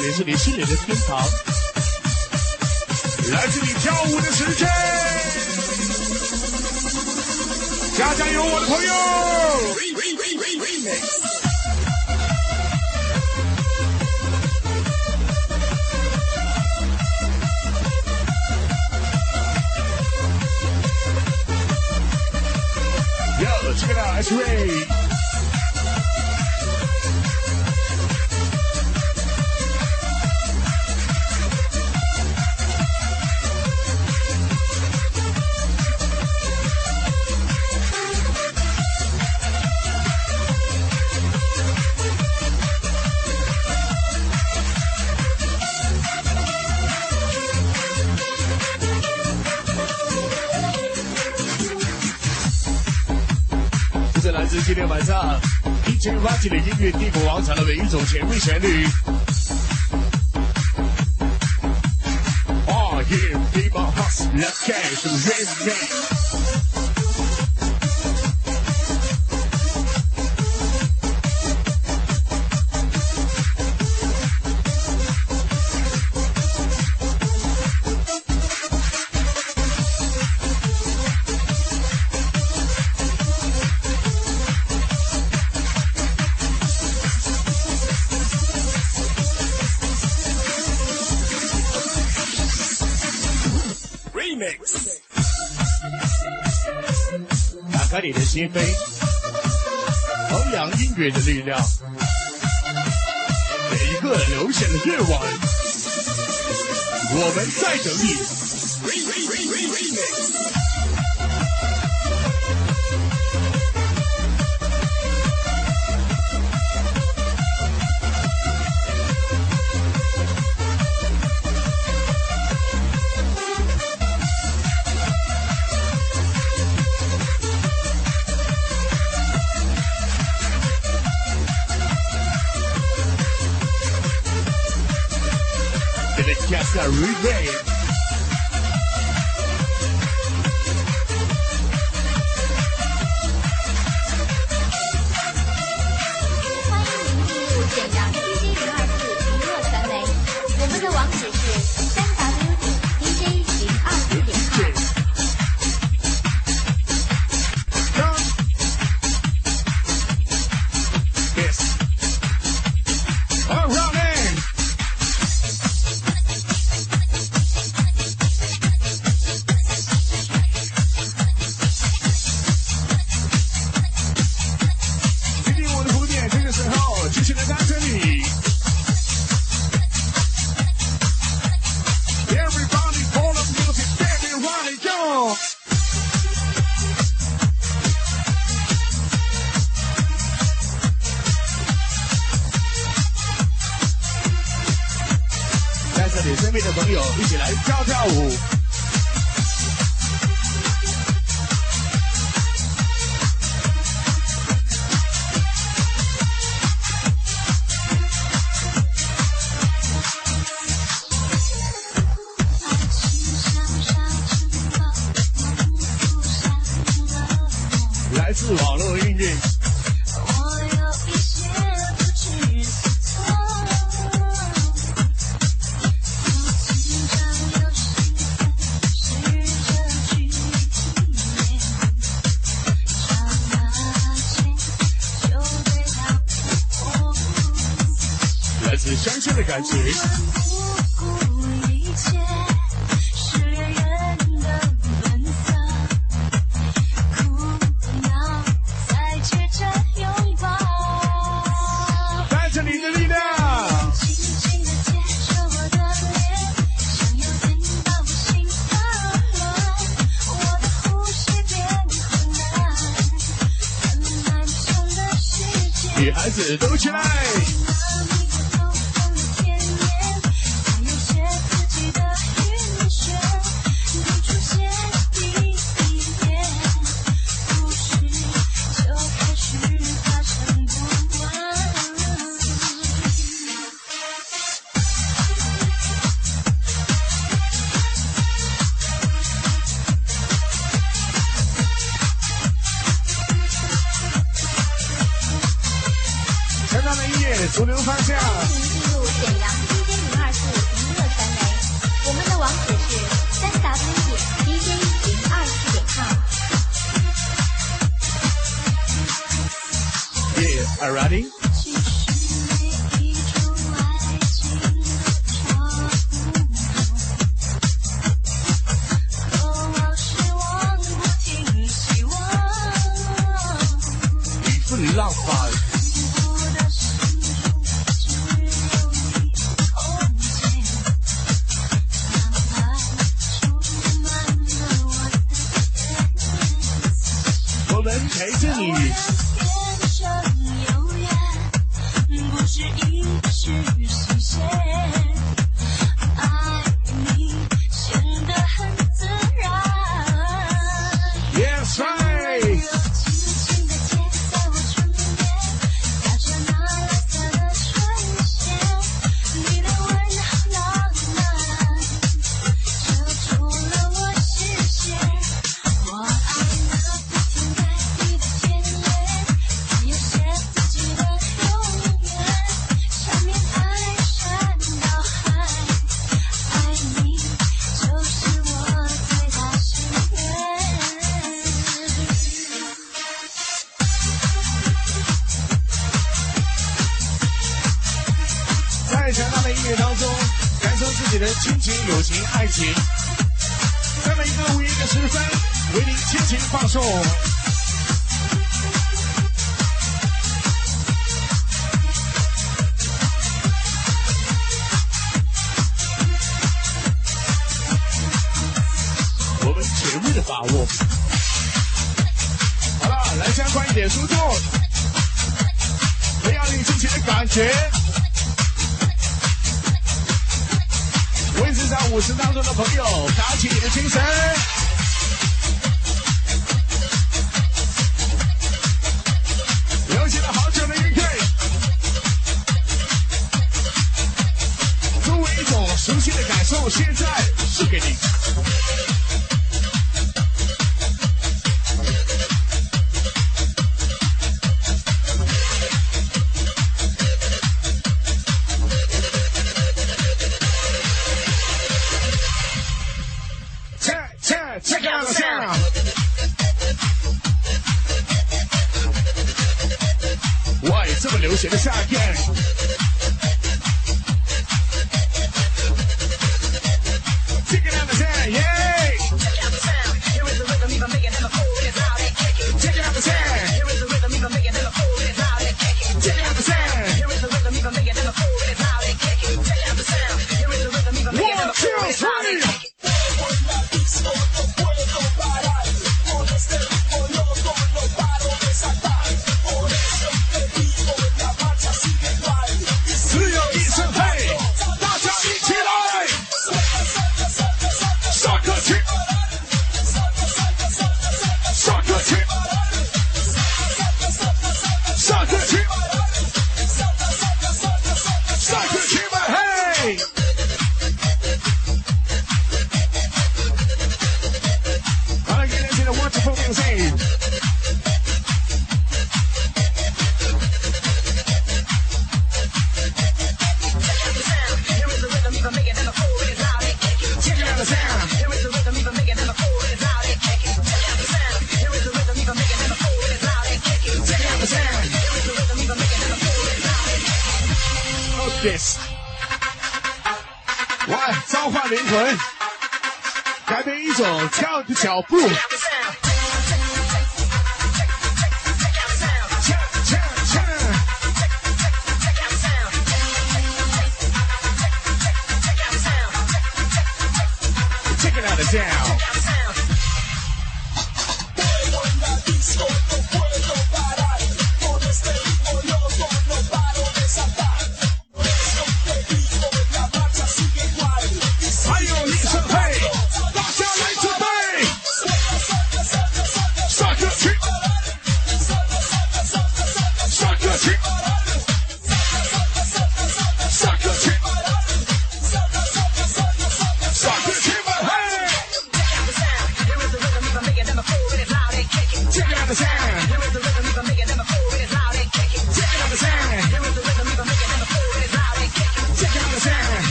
里是你心里的天堂，来自你跳舞的时间，加加油，我的朋友！Check，DJ 发起的音乐帝国王场的每一种前卫旋律。Oh yeah, people, let's get some rhythm. 的力量。每一个流行的夜晚，我们在等你。相亲的感情。这么流行的夏天。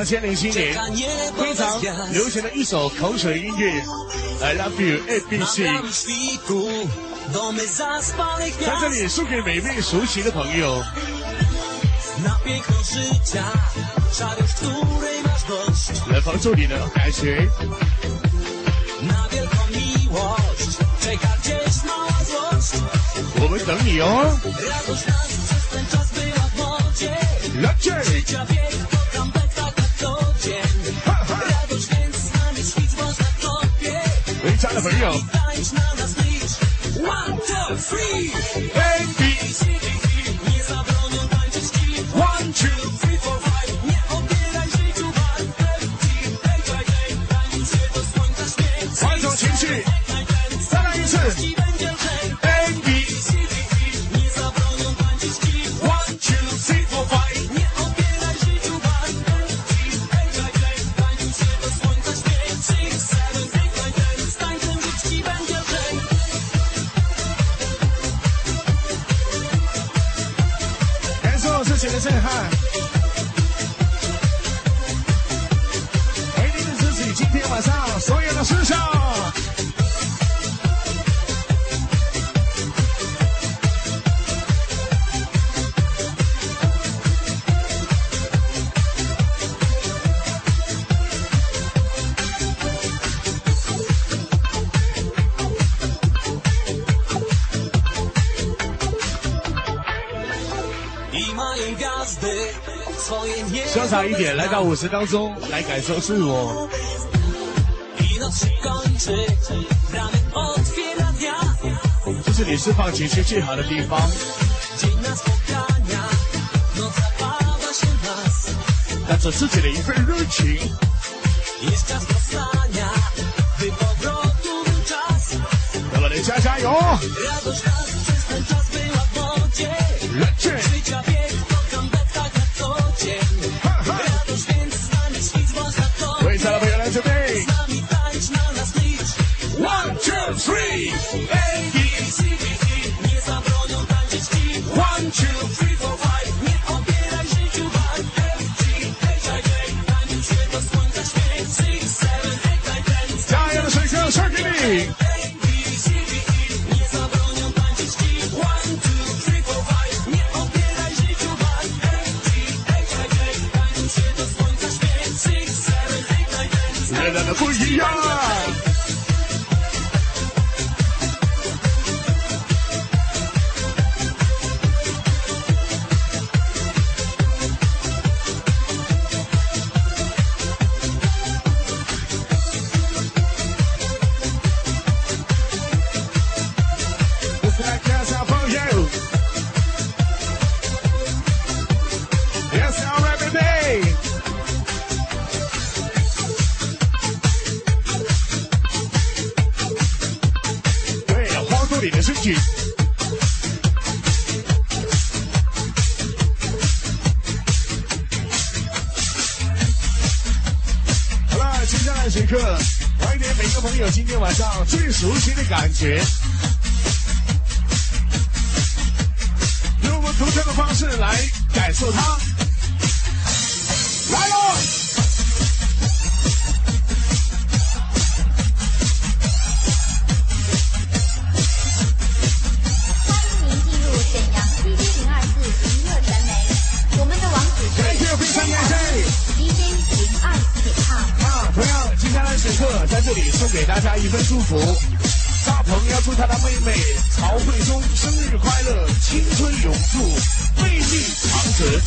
两千零七年非常流行的一首口水音乐《I Love You A B C》，在这里送给每位熟悉的朋友。来帮助你的感觉。我们等你哦。来这。回家的朋友。One two three, A 一点，来到舞池当中，来感受自我。这是你释放情绪最好的地方。带着自己的一份热情。那么，你加加油！慧忠生日快乐，青春永驻，魅力长存。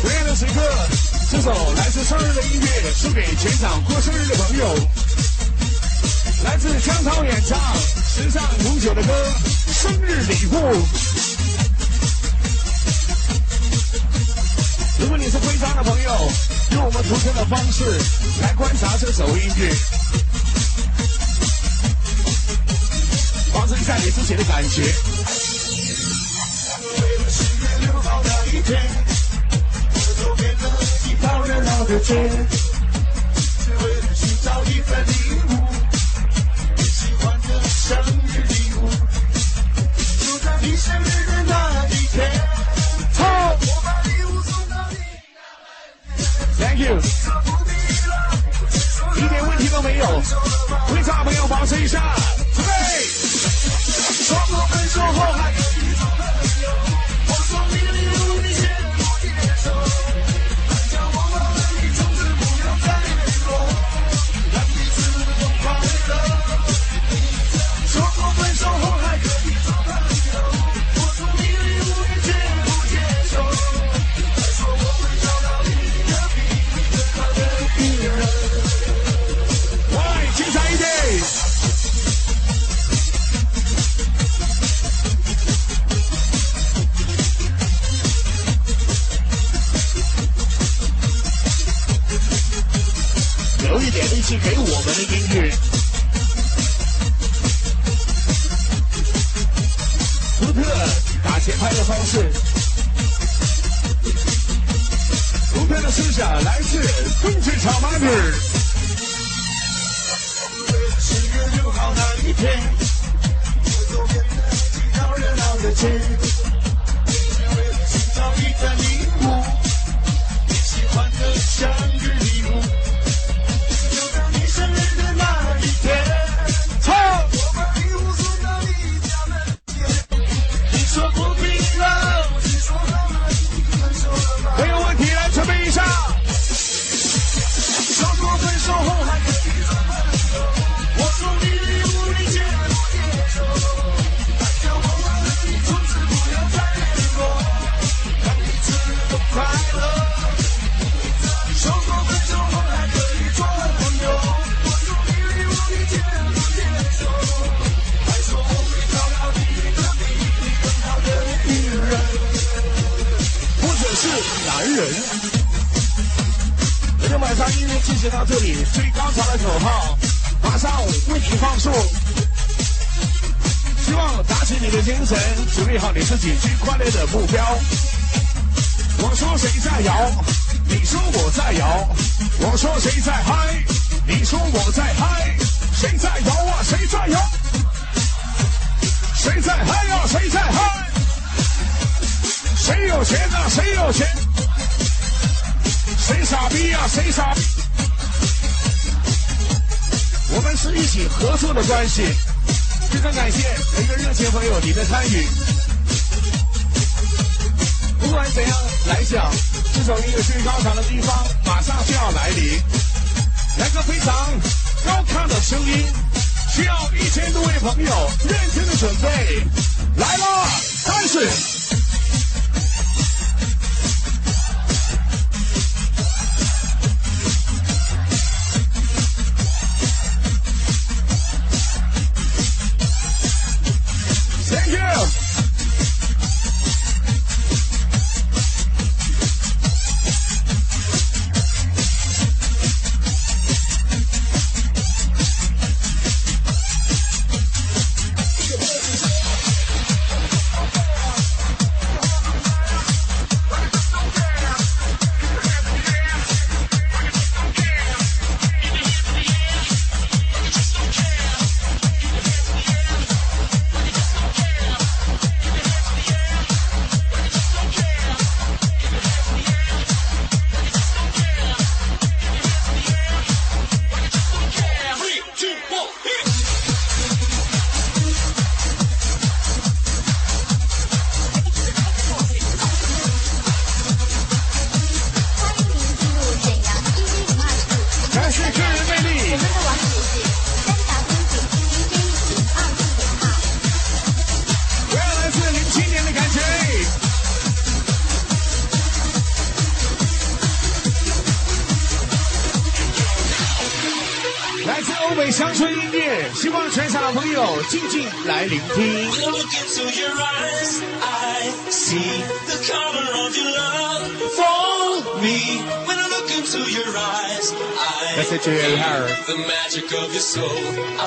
同样的时刻，这首来自生日的音乐送给全场过生日的朋友。来自江涛演唱时尚永久的歌《生日礼物》。如果你是徽章的朋友，用我们独特的方式来观察这首音乐，保持一下你自己的感觉。为了十月六号那一天，我走遍了一条热闹的街，只为了寻找一份礼物，热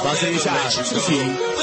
发生一下事情。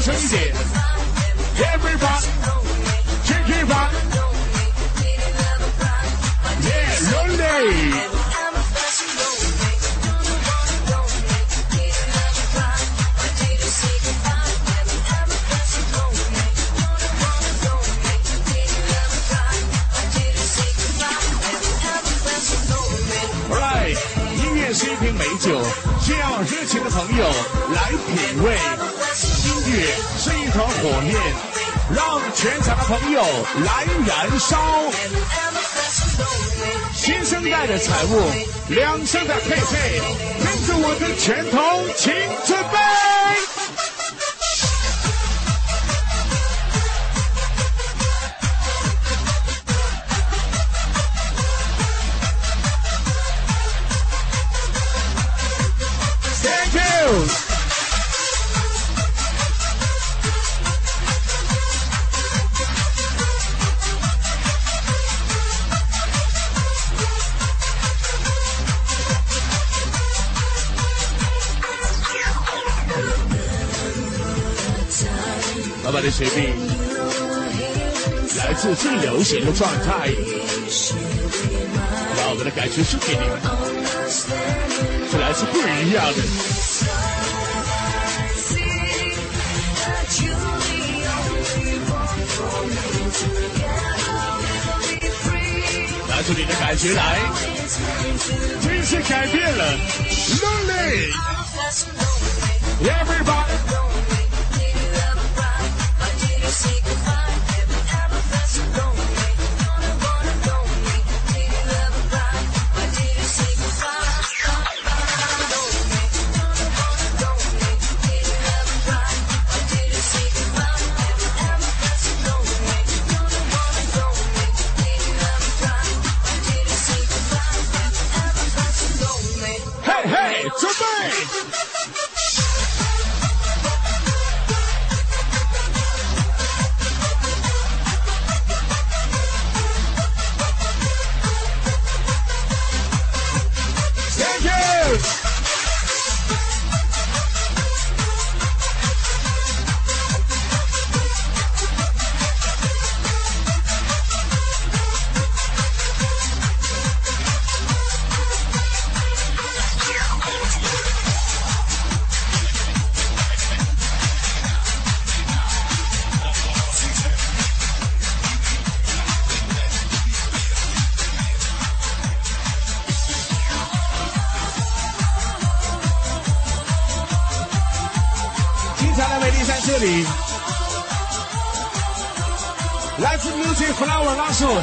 声一起原配方。蓝燃烧，新生代的产物，两声的配备，跟着我的拳头，请准备。这里的感觉来真是改变了 lonely everybody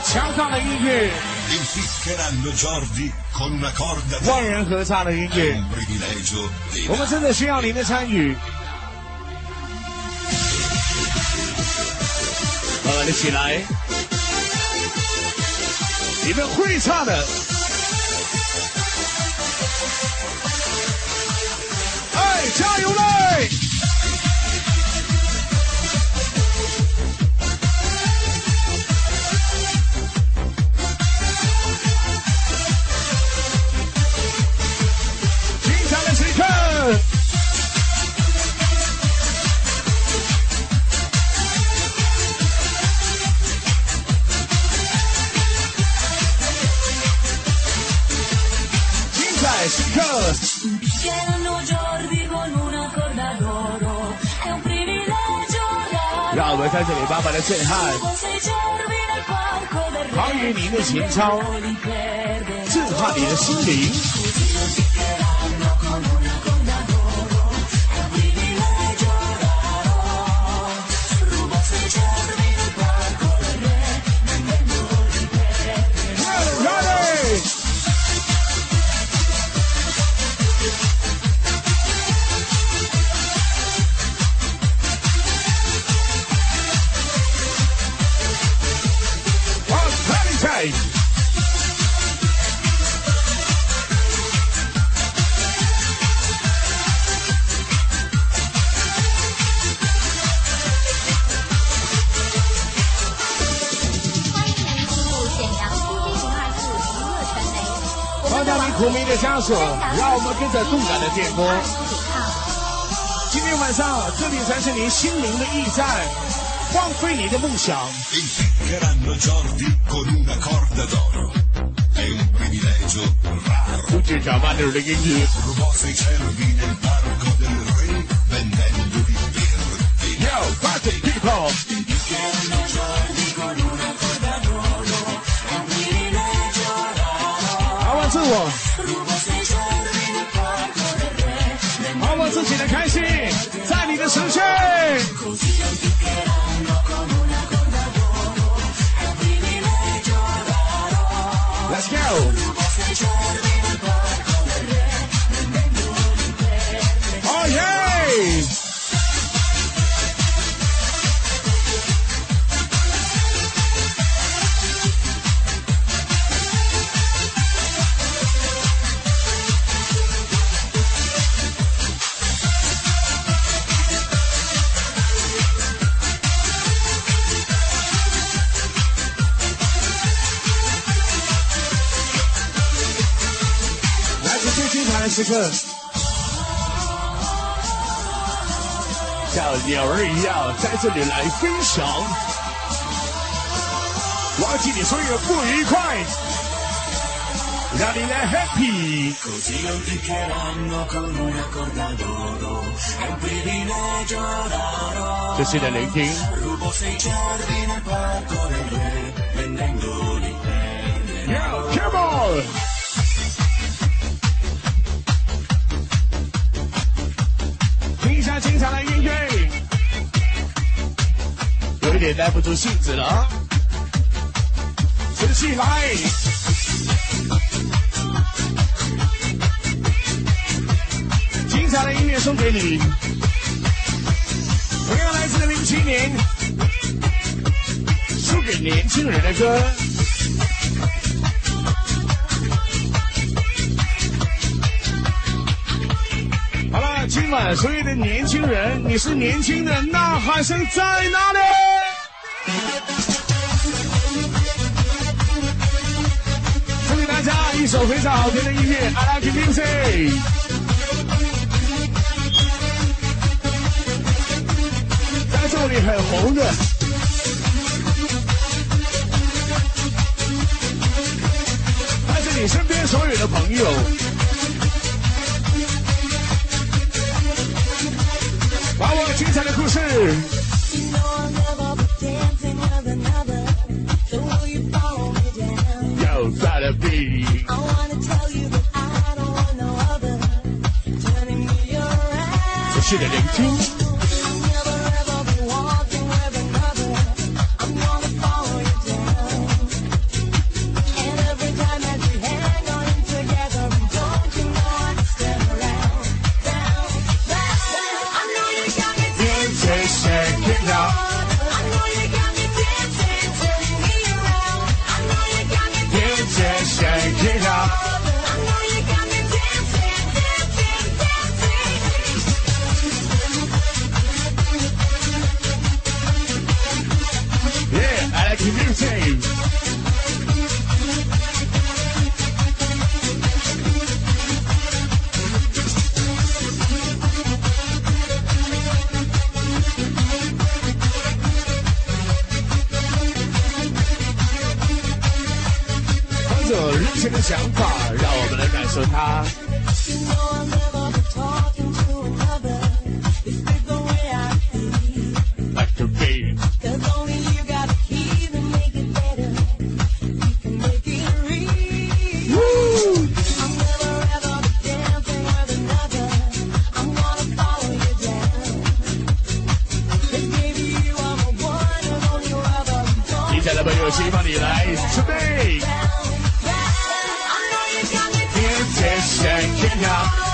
墙上的音乐，万人合唱的音乐，我们真的需要您的参与。合了起来，你们会唱的。哎，加油嘞！这里爸爸的震撼，还有你的情操，震撼你的心灵。点播，今天晚上这里才是您心灵的驿站，放飞你的梦想。的乐。Yo，people。记得开心在你的身躯。像鸟儿一样在这里来飞翔，忘记你所有不愉快，让你来 happy。谢谢你的聆听。Yeah, come on. 下精彩的音乐，有一点耐不住性子了啊！持续来，精彩的音乐送给你，同样来自零七年，送给年轻人的歌。所有的年轻人你是年轻的呐喊声在哪里？送给大家一首非常好听的音乐 i like dancing 在这里很红的。但是你身边所有的朋友。把我精彩的故事。You know 有请帮你来准备。天天闪天亮。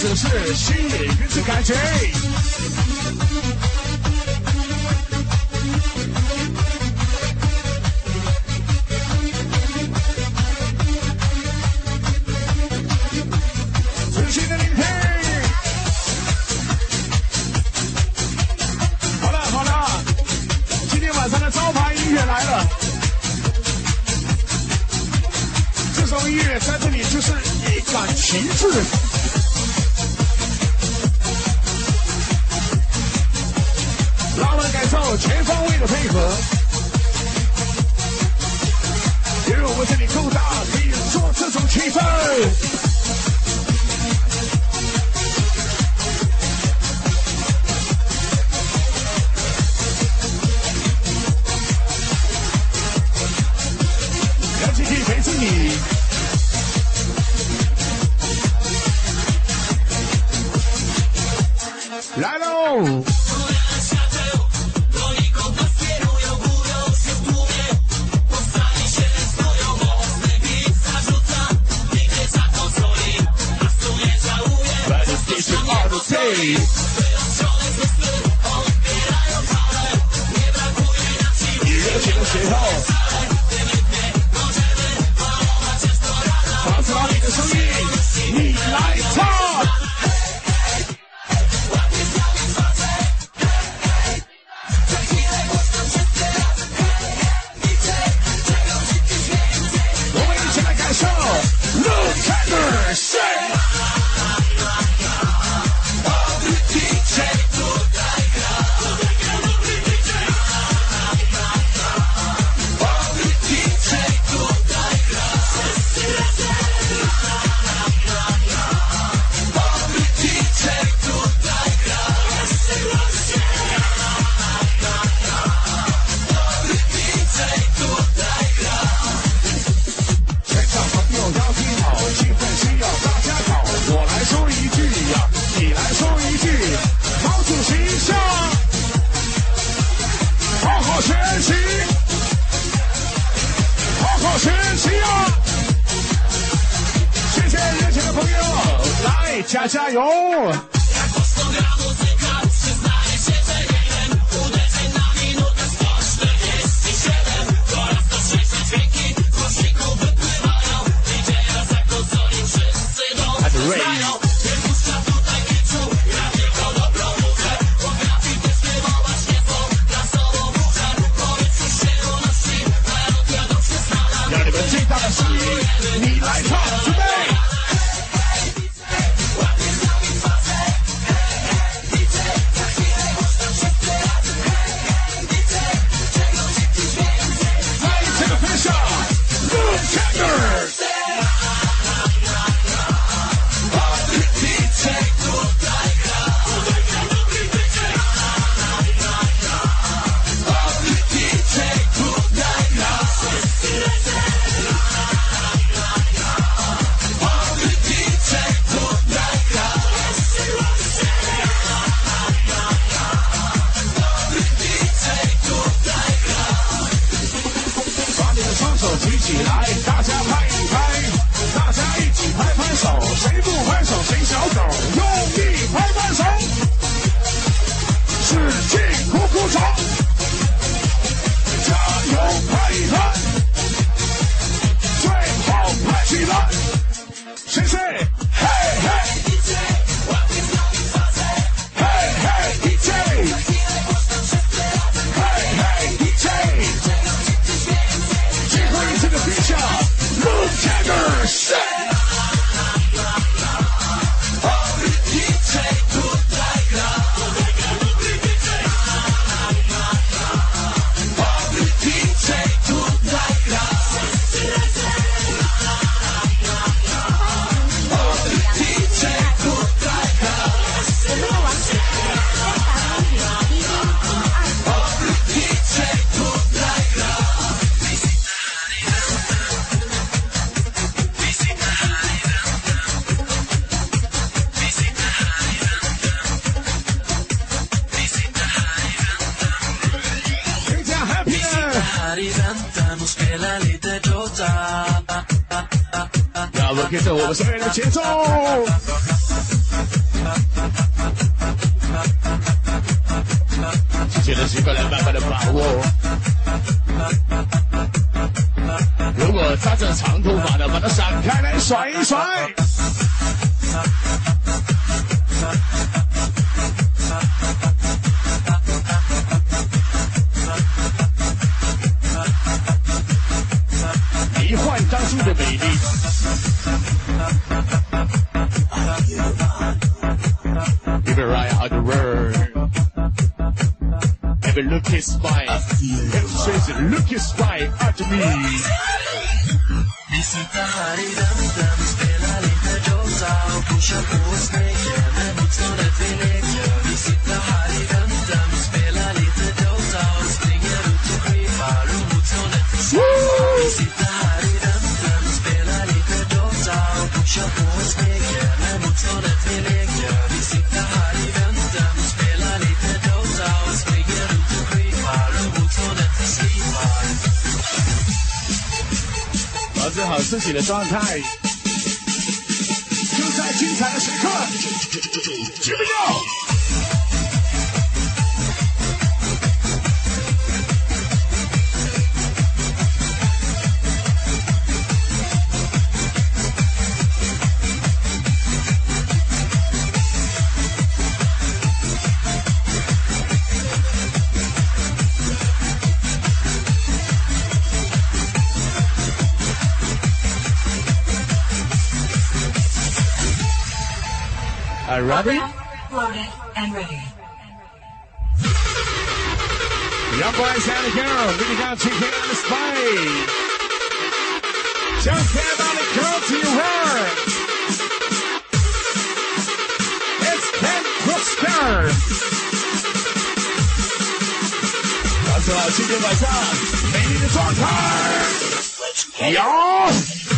则是心里越是感觉。是一个慢慢的把握。如果扎着长头发的，把它散开来甩一甩。his spine. And says, look your spy at me. 状态就在精彩的时刻，准备好。Loaded and ready. The uprise, out of here. We got you here on display. Jump on the girl to your right. It's Ken Brooster. That's what I should do time. Talk hard. Y'all.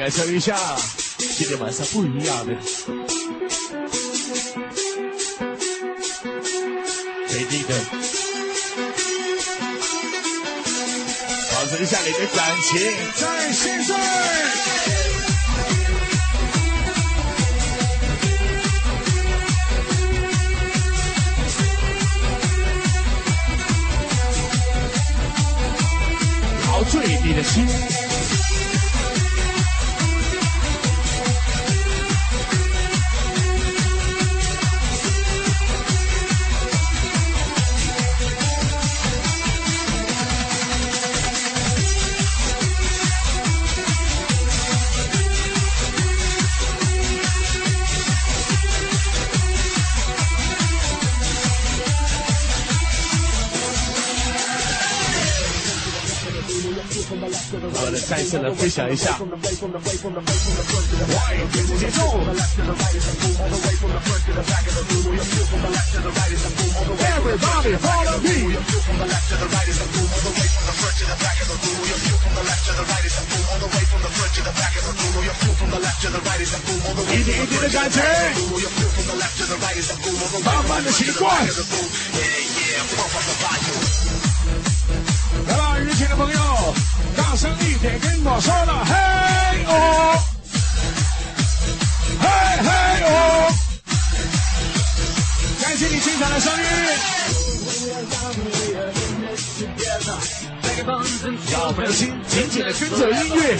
感受一下，今天晚上不一样的。美丽的，保持一下你的感情，在现在。陶醉你的心。我们再次的分享一下，声一点跟我说了，嘿哦，嘿嘿哦，感谢你精彩的声音。让我们的心紧紧的跟着音乐，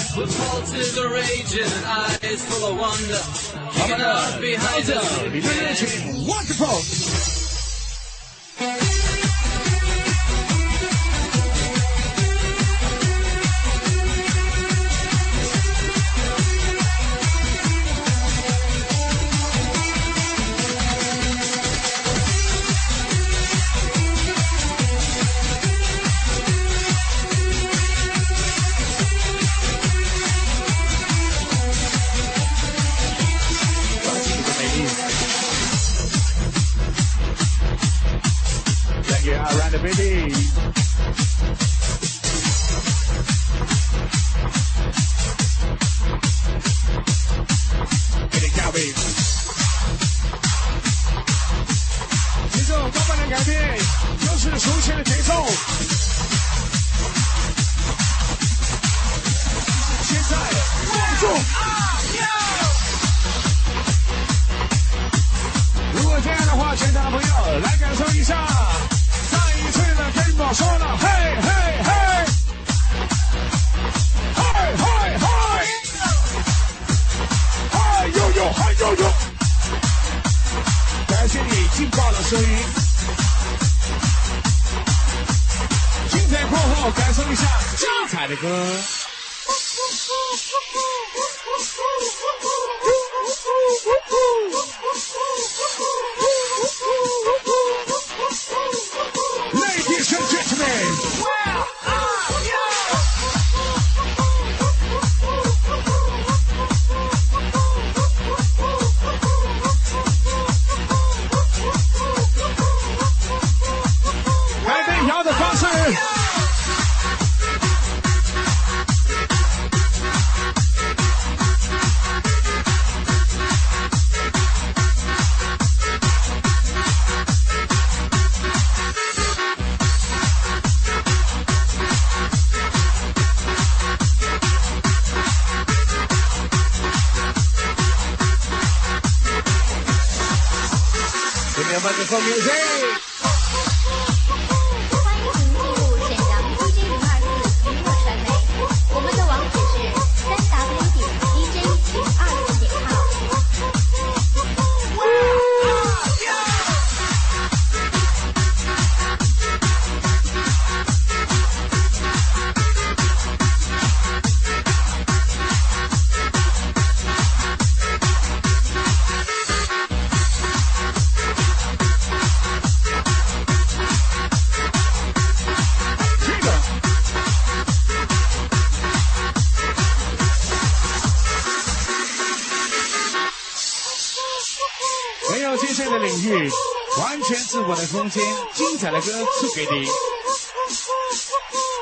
慢慢的带着你的热情，wonderful。get around the baby. Get it, Calvin. music. 空间精彩的歌送给你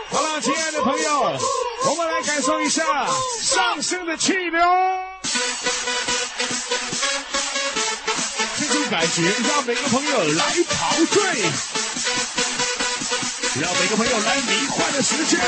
好了亲爱的朋友我们来感受一下上升的气流这种感觉让每个朋友来陶醉让每个朋友来迷幻的时间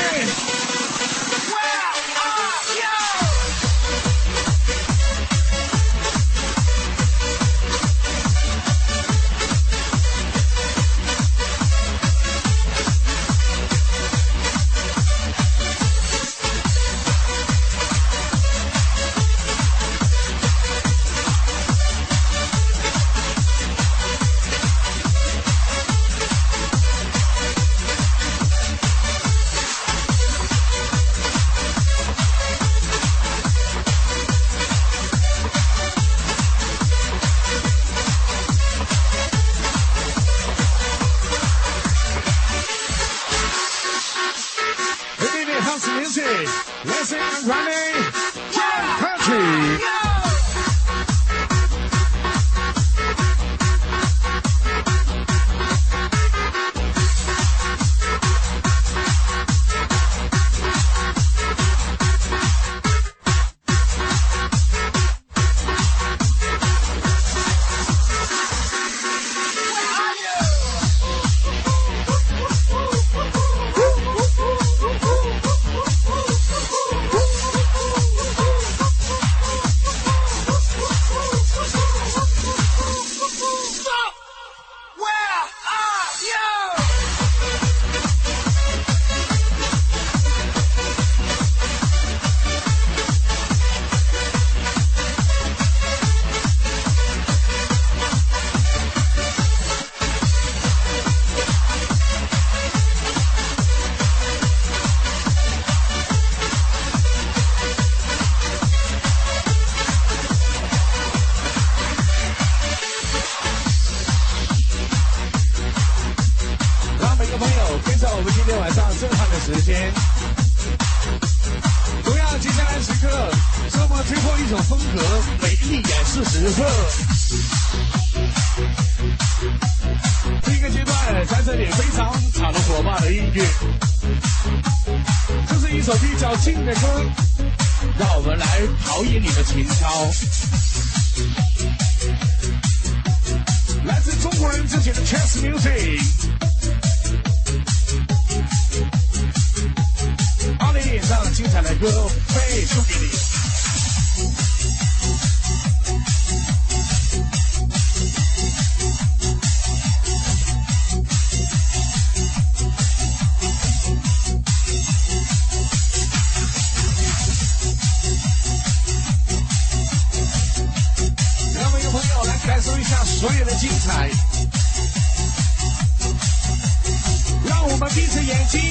闭着眼睛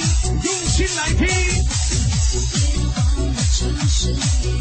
用心来听，别忘了城市里。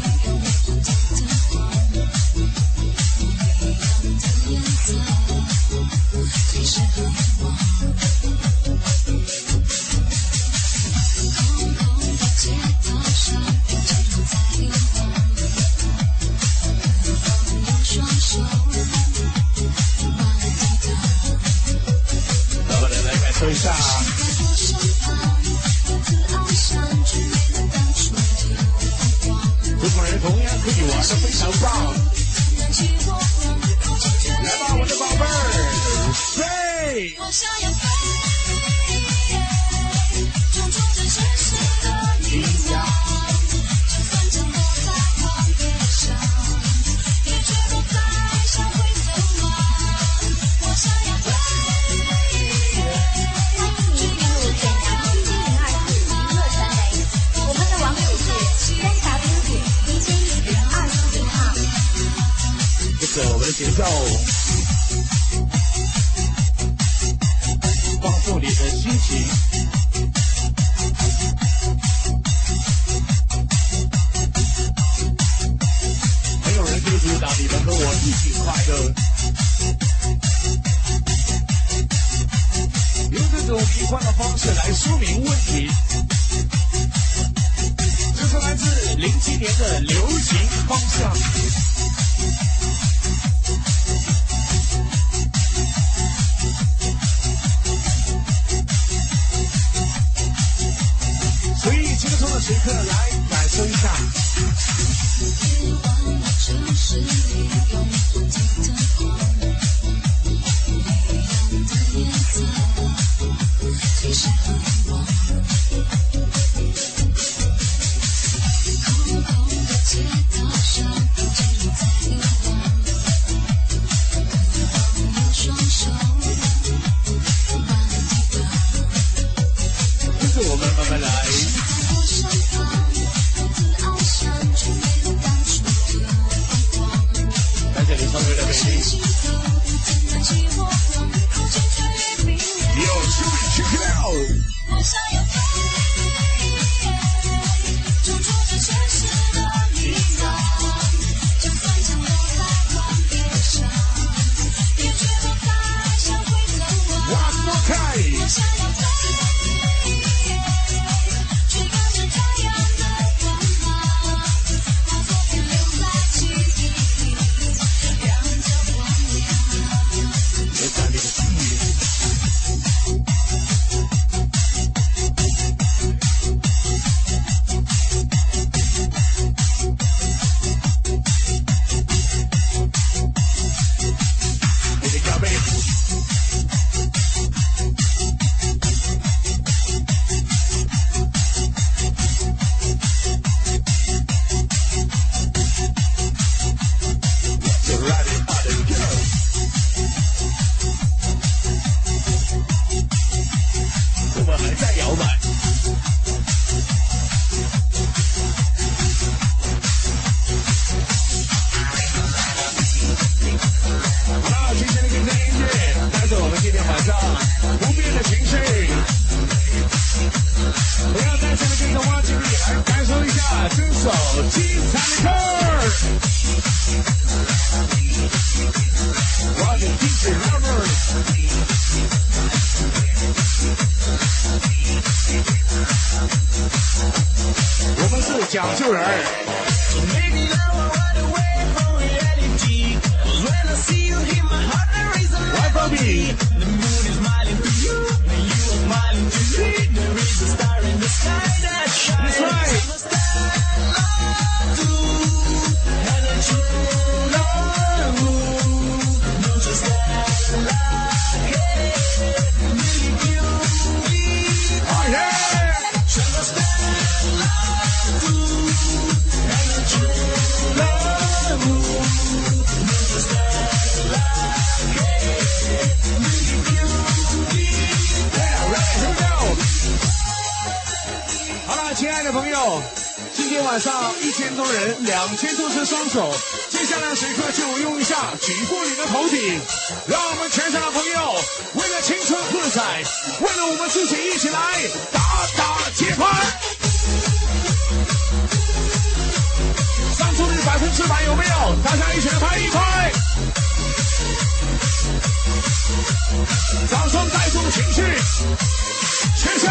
救人晚上一千多人，两千多只双手。接下来的时刻就用一下举过你的头顶，让我们全场的朋友为了青春喝彩，为了我们自己一起来打打节拍。上助力百分之百有没有？大家一起拍一拍！掌声带动情绪，谢谢。